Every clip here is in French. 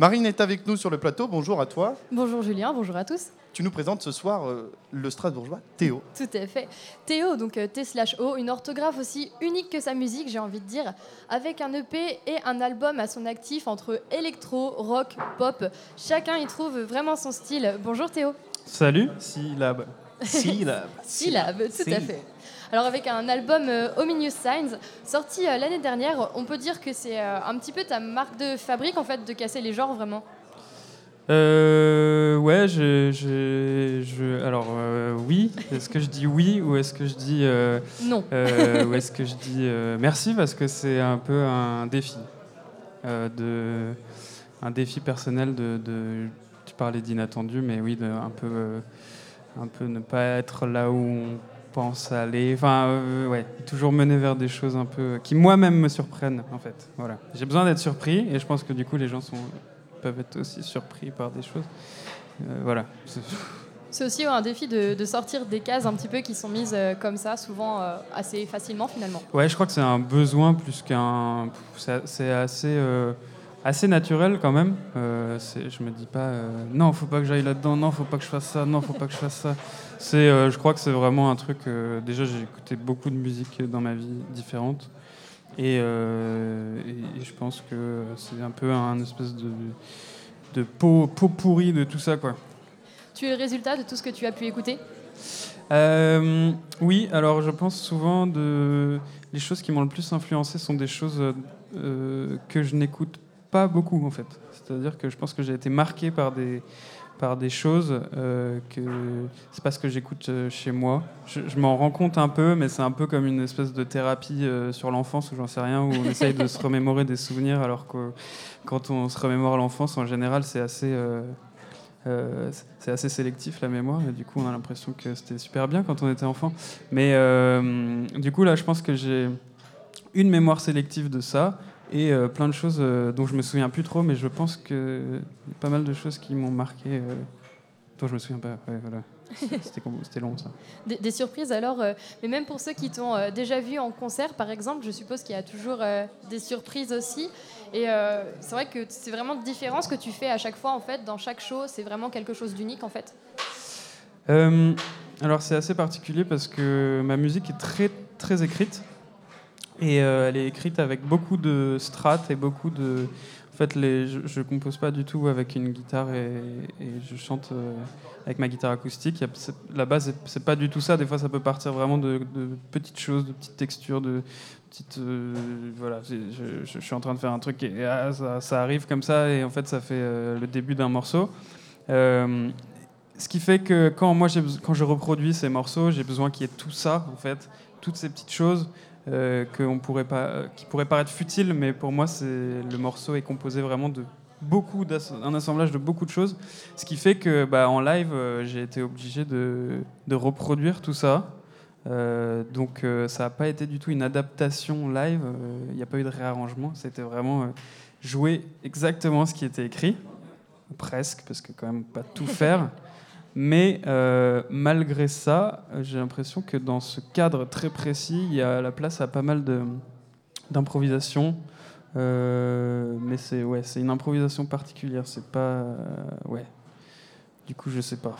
Marine est avec nous sur le plateau. Bonjour à toi. Bonjour Julien, bonjour à tous. Tu nous présentes ce soir euh, le Strasbourgeois Théo. Tout à fait. Théo, donc euh, T slash O, une orthographe aussi unique que sa musique, j'ai envie de dire, avec un EP et un album à son actif entre électro, rock, pop. Chacun y trouve vraiment son style. Bonjour Théo. Salut, syllabe. Syllabe. Syllabe, tout à fait. Alors avec un album euh, Ominous Signs, sorti euh, l'année dernière, on peut dire que c'est euh, un petit peu ta marque de fabrique en fait de casser les genres vraiment? Euh, ouais, je, je, je- alors euh, oui. Est-ce que je dis oui ou est-ce que je dis euh, Non. ou est-ce que je dis merci parce que c'est un peu un défi de un défi personnel de, de- tu parlais d'inattendu mais oui de un peu un peu ne pas être là où on pense aller enfin euh, ouais toujours mener vers des choses un peu qui moi-même me surprennent en fait voilà j'ai besoin d'être surpris et je pense que du coup les gens sont peuvent être aussi surpris par des choses Euh, voilà C'est- aussi un défi de, de sortir des cases un petit peu qui sont mises euh, comme ça, souvent euh, assez facilement finalement. Ouais, je crois que c'est un besoin plus qu'un. c'est- assez, euh, assez naturel quand même. Euh, je me dis pas, euh, non, faut pas que j'aille là-dedans, non, faut pas que je fasse ça, non, faut pas que je fasse ça. C'est, euh, je crois que c'est vraiment un truc. euh, déjà, j'ai écouté beaucoup de musique dans ma vie différente. Et, euh, et- et je pense que c'est un peu un espèce de, de pot, pot pourri de tout ça, quoi. Tu es le résultat de tout ce que tu as pu écouter? Oui, alors je pense souvent de les choses qui m'ont le plus influencé sont des choses que je n'écoute pas beaucoup en fait. C'est-à-dire que je pense que j'ai été marqué par des par des choses euh, que c'est pas ce que j'écoute euh, chez moi. Je, je m'en rends compte un peu, mais c'est un peu comme une espèce de thérapie euh, sur l'enfance ou j'en sais rien où on essaye de se remémorer des souvenirs alors que quand on se remémore l'enfance en général c'est assez euh, euh, c'est assez sélectif la mémoire et du coup on a l'impression que c'était super bien quand on était enfant. Mais euh, du coup là je pense que j'ai une mémoire sélective de ça et euh, plein de choses euh, dont je me souviens plus trop mais je pense que y a pas mal de choses qui m'ont marqué euh, dont je me souviens pas. Ouais, voilà. C'était long ça. des, des surprises alors, euh, mais même pour ceux qui t'ont euh, déjà vu en concert par exemple, je suppose qu'il y a toujours euh, des surprises aussi. Et c'est vrai que c'est vraiment différent ce que tu fais à chaque fois en fait, dans chaque show, c'est vraiment quelque chose d'unique en fait. Alors c'est assez particulier parce que ma musique est très très écrite et euh, elle est écrite avec beaucoup de strates et beaucoup de. En fait, je, je compose pas du tout avec une guitare et, je chante euh, avec ma guitare acoustique. La base, c'est- pas du tout ça. Des fois, ça peut partir vraiment de, petites choses, de petites textures, de petites. euh, voilà, je, suis en train de faire un truc et ah, ça, arrive comme ça et en fait, ça fait le début d'un morceau. Ce qui fait que quand moi quand je reproduis ces morceaux, j'ai besoin qu'il y ait tout ça en fait, toutes ces petites choses euh, pourrait pas, qui pourraient paraître futiles, mais pour moi le morceau est composé vraiment de beaucoup assemblage de beaucoup de choses, ce qui fait que bah, en live euh, j'ai été obligé de, reproduire tout ça. Euh, donc ça n'a pas été du tout une adaptation live, il n'y a pas eu de réarrangement, c'était vraiment jouer exactement ce qui était écrit, presque, parce que quand même pas tout faire. Mais euh, malgré ça, j'ai l'impression que dans ce cadre très précis, il y a la place à pas mal d'improvisation. Euh, mais c'est ouais, une improvisation particulière. C'est pas euh, ouais. Du coup, je sais pas.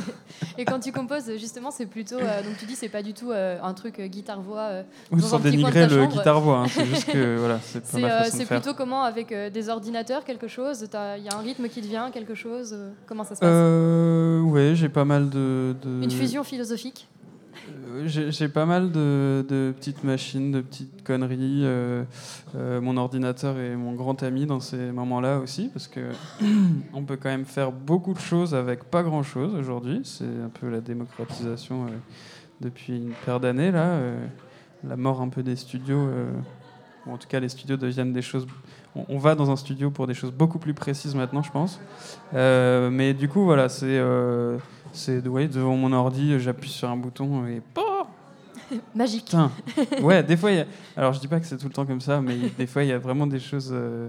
Et quand tu composes justement, c'est plutôt, euh, donc tu dis c'est pas du tout euh, un truc euh, guitare-voix. Ou sans dénigrer le guitare-voix. hein, c'est juste que voilà, c'est pas C'est ma façon de c'est faire. plutôt comment avec des ordinateurs, quelque chose Il y a un rythme qui te vient, quelque chose Comment ça se passe? Euh, ouais, j'ai pas mal de, de- Une fusion philosophique? J'ai j'ai pas mal de, petites machines, de petites conneries. euh, euh, mon ordinateur est mon grand ami dans ces moments-là aussi, parce que on peut quand même faire beaucoup de choses avec pas grand-chose aujourd'hui. C'est un peu la démocratisation euh, depuis une paire d'années là. euh, la mort un peu des studios. Ou en tout cas, les studios deviennent des choses. On, va dans un studio pour des choses beaucoup plus précises maintenant, je pense. Euh, mais du coup, voilà, c'est. euh, c'est ouais, devant mon ordi, j'appuie sur un bouton et Magique. putain. Ouais, des fois, y a- alors je dis pas que c'est tout le temps comme ça, mais des fois il y a vraiment des choses euh,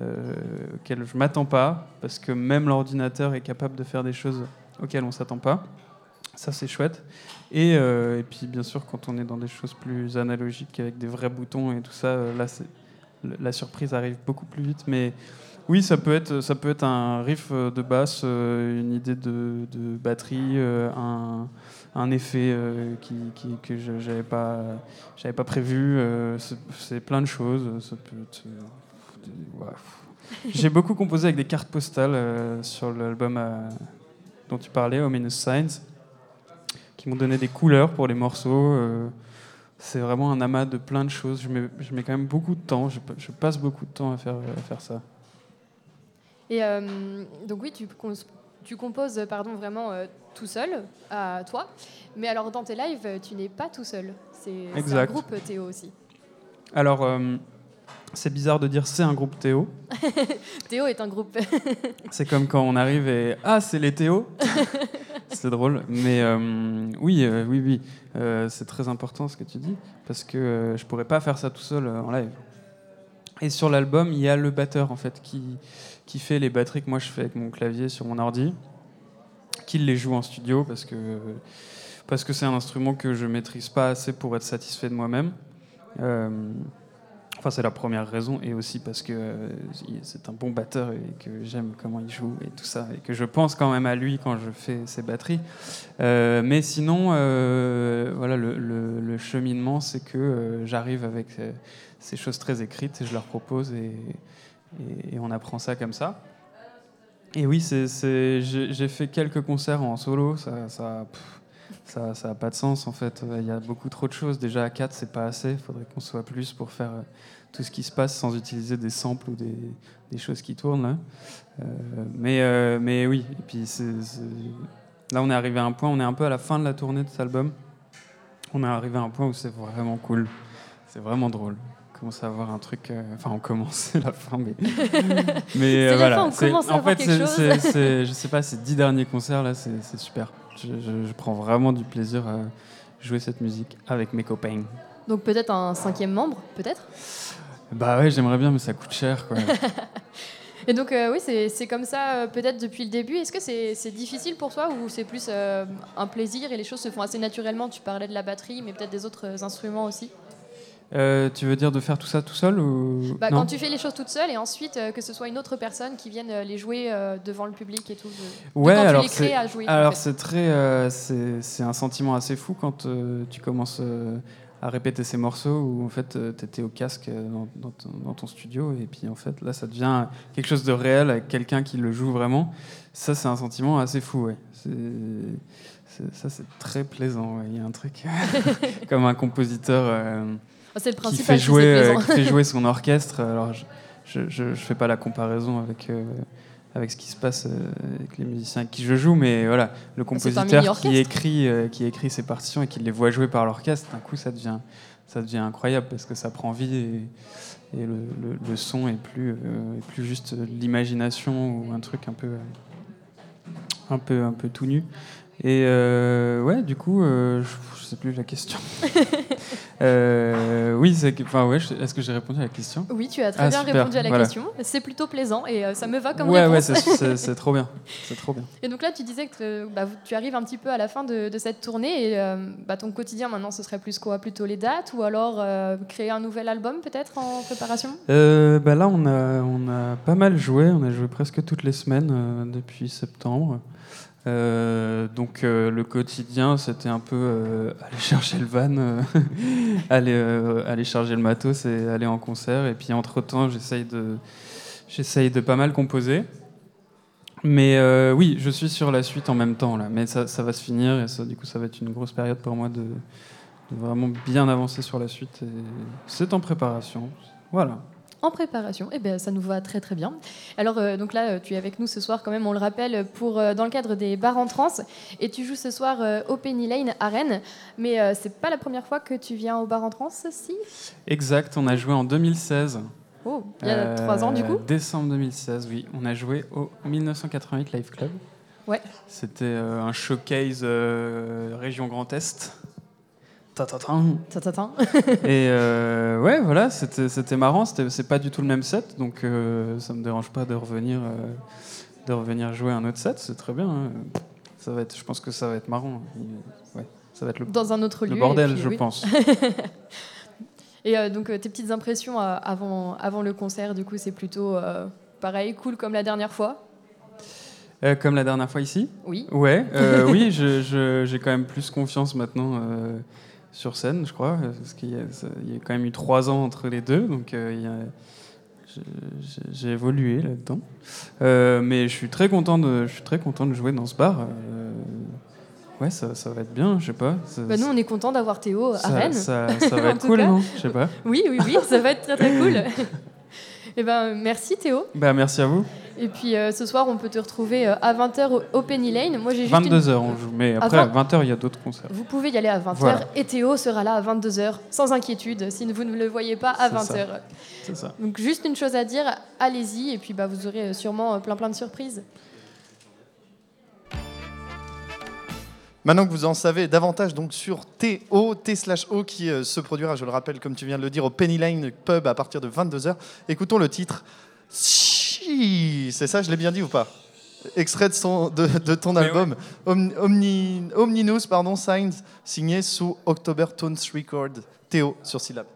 euh, auxquelles je m'attends pas, parce que même l'ordinateur est capable de faire des choses auxquelles on s'attend pas. Ça c'est chouette. Et, euh, et puis bien sûr, quand on est dans des choses plus analogiques avec des vrais boutons et tout ça, euh, là la surprise arrive beaucoup plus vite. Mais Oui, ça peut être, ça peut être un riff euh, de basse, une idée de, de batterie, un, un effet qui, qui- que je n'avais pas, j'avais pas prévu. c'est- plein de choses. J'ai beaucoup composé avec des cartes postales sur l'album dont tu parlais, Ominous Signs, qui m'ont donné des couleurs pour les morceaux. euh, c'est vraiment un amas de plein de choses. Je mets, je mets quand même beaucoup de temps. Je, je passe beaucoup de temps à faire, à faire ça. Et euh, donc oui, tu, tu composes pardon, vraiment euh, tout seul, à toi. Mais alors dans tes lives, tu n'es pas tout seul. C'est un groupe Théo aussi. Alors, euh, c'est bizarre de dire c'est un groupe Théo. Théo est un groupe. C'est comme quand on arrive et ah c'est les Théo. C'est drôle, mais euh, oui, euh, oui, oui, Euh, c'est très important ce que tu dis parce que je pourrais pas faire ça tout seul en live. Et sur l'album, il y a le batteur en fait qui qui fait les batteries que moi je fais avec mon clavier sur mon ordi, qui les joue en studio parce que parce que c'est un instrument que je maîtrise pas assez pour être satisfait de moi-même. Enfin, c'est la première raison, et aussi parce que euh, c'est un bon batteur et que j'aime comment il joue et tout ça, et que je pense quand même à lui quand je fais ses batteries. Euh, mais sinon, euh, voilà, le, cheminement, c'est que j'arrive avec ces choses très écrites et je leur propose et, on apprend ça comme ça. Et oui, j'ai, fait quelques concerts en solo, ça, ça, ça a pas de sens en fait. Il y a beaucoup trop de choses. Déjà à 4, c'est pas assez. Il faudrait qu'on soit plus pour faire euh, tout ce qui se passe sans utiliser des samples ou des, des choses qui tournent. Là. Euh, mais, euh, mais oui, et puis là on est arrivé à un point, on est un peu à la fin de la tournée de cet album. On est arrivé à un point où c'est vraiment cool. C'est vraiment drôle. On commence à avoir un truc. euh, Enfin, on commence, c'est la fin, mais. mais la voilà. fin, on c'est- commence à en avoir fait, quelque chose. je sais pas, ces dix derniers concerts là, c'est super. Je, je- je prends vraiment du plaisir à jouer cette musique avec mes copains. Donc peut-être un cinquième membre, peut-être? Bah ouais, j'aimerais bien, mais ça coûte cher quoi. Et donc euh, oui, c'est comme ça euh, peut-être depuis le début. Est-ce que c'est difficile pour toi ou c'est plus euh, un plaisir et les choses se font assez naturellement? Tu parlais de la batterie, mais peut-être des autres instruments aussi? Euh, tu veux dire de faire tout ça tout seul ou Bah, non quand tu fais les choses toute seule et ensuite euh, que ce soit une autre personne qui vienne euh, les jouer euh, devant le public et tout. de- Ouais, alors tu les crées c'est- à jouer. en Alors fait. c'est très, c'est un sentiment assez fou quand tu commences à répéter ces morceaux où en fait tu étais au casque dans, dans ton, dans ton studio et puis en fait là ça devient quelque chose de réel avec quelqu'un qui le joue vraiment. Ça c'est un sentiment assez fou, ouais. C'est- ça c'est très plaisant. ouais. Il y a un truc comme un compositeur. Euh, Ah, c'est le qui principal. fait si jouer, c'est euh, qui fait jouer son orchestre. Alors, je, je fais pas la comparaison avec, euh, avec ce qui se passe euh, avec les musiciens avec qui je joue, mais voilà, le compositeur qui écrit, qui écrit ses partitions et qui les voit jouer par l'orchestre, d'un coup, ça devient, ça devient incroyable parce que ça prend vie et, et le, le, le son est plus, plus juste l'imagination ou un truc un peu, un peu, un peu tout nu. Et euh, ouais, du coup, euh, je, je sais plus la question. Euh, oui, c'est enfin ouais. Est-ce que j'ai répondu à la question? Oui, tu as très Ah, bien super, répondu à la voilà. question. C'est plutôt plaisant et euh, ça me va comme Ouais, ouais, réponse. c'est- c'est c'est trop bien. C'est trop bien. Et donc là, tu disais que bah, tu arrives un petit peu à la fin de, de cette tournée et euh, bah, ton quotidien maintenant, ce serait plus quoi? Plutôt les dates ou alors créer un nouvel album peut-être en préparation? Bah là, on a, on a pas mal joué. On a joué presque toutes les semaines depuis septembre. Euh, donc euh, le quotidien, c'était un peu euh, aller chercher le van, aller, aller charger le matos et aller en concert. Et puis entre-temps, j'essaye de, j'essaye de pas mal composer. Mais oui, je suis sur la suite en même temps. Là. Mais ça, va se finir et ça, du coup, ça va être une grosse période pour moi de, vraiment bien avancer sur la suite. C'est en préparation. Voilà. En préparation, eh bien, ça nous va très très bien. Alors euh, donc là, euh, tu es avec nous ce soir quand même, on le rappelle, pour euh, dans le cadre des bars en trans, et tu joues ce soir euh, au Penny Lane à Rennes. Mais c'est pas la première fois que tu viens au bar en trans, si? Exact, on a joué en 2016. Oh, il y a trois ans du coup? Décembre 2016, oui. On a joué au 1988 Live Club. Ouais. C'était un showcase région Grand Est. Et euh, ouais, voilà, c'était marrant. C'était- C'est pas du tout le même set, donc euh, ça me dérange pas de revenir, euh, de revenir jouer un autre set. C'est très bien. hein. Ça va être, je pense que ça va être marrant. Ouais, ça va être le, Dans un autre lieu. le bordel, puis, je oui. pense. Et donc tes petites impressions avant, avant le concert, du coup, c'est plutôt pareil, cool comme la dernière fois? Euh, comme la dernière fois ici? Oui. Ouais, euh, oui, je- je- j'ai quand même plus confiance maintenant euh, sur scène, je crois, parce qu'il y, a ça- il y a quand même eu trois ans entre les deux, donc euh, j'ai- évolué là-dedans. Euh, mais je suis très content de, je suis très content de jouer dans ce bar. euh, ouais, ça, ça va être bien, je sais pas. ça- Bah, nous, on est content d'avoir Théo à ça, Rennes. ça, va être cool, cas. non Je sais pas. Oui, oui, oui, ça va être très très cool. Eh ben, merci Théo. Bah, merci à vous. Et puis euh, ce soir, on peut te retrouver euh, à 20h au, au Penny Lane. Moi, j'ai juste une- 22h on joue, mais après, à 20h, il y a d'autres concerts. Vous pouvez y aller à 20h Voilà. et Théo sera là à 22h, sans inquiétude, si vous ne le voyez pas à C'est ça. 20h. C'est ça. Donc juste une chose à dire, allez-y et puis bah, vous aurez euh, sûrement plein plein de surprises. Maintenant que vous en savez davantage donc sur TO, T slash O, qui euh, se produira, je le rappelle, comme tu viens de le dire, au Penny Lane Pub à partir de 22h. Écoutons le titre. C'est ça, je l'ai bien dit ou pas Extrait de, son, de, de ton Mais album Omni- Omninus, pardon, Signs, signé sous October Tones Record. Théo sur syllabe.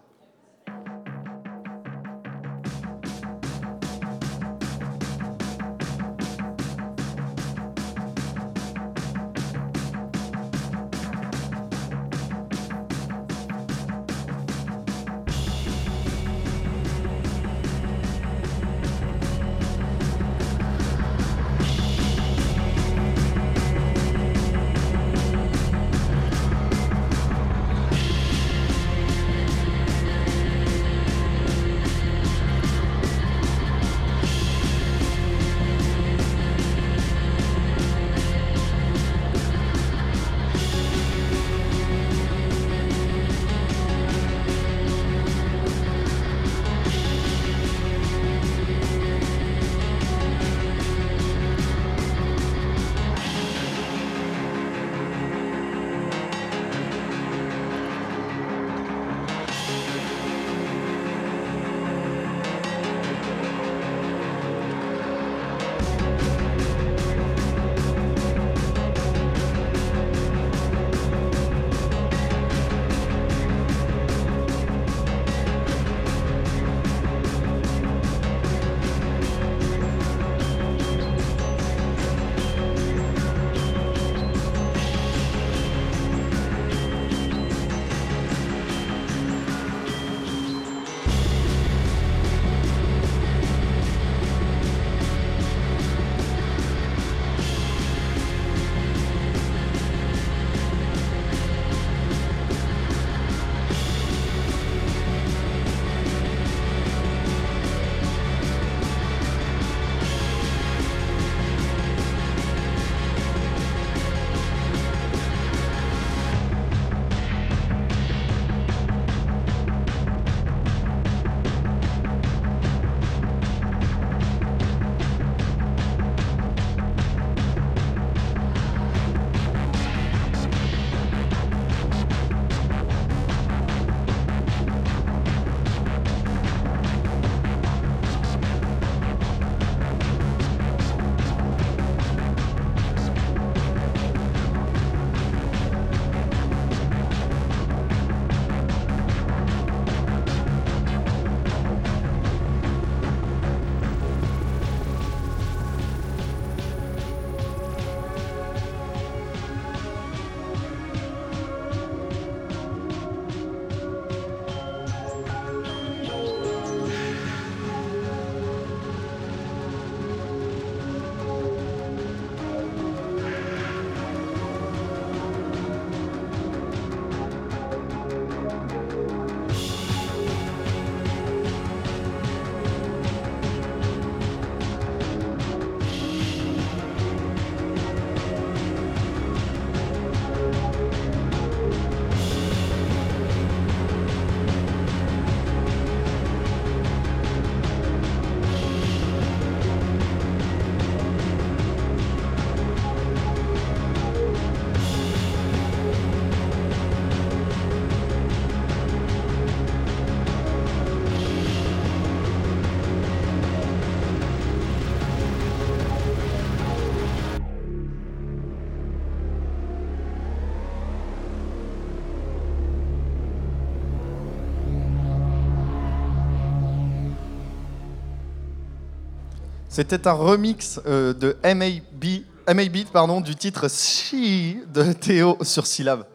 C'était un remix euh, de MAB, MAB pardon, du titre She de Théo sur Syllab.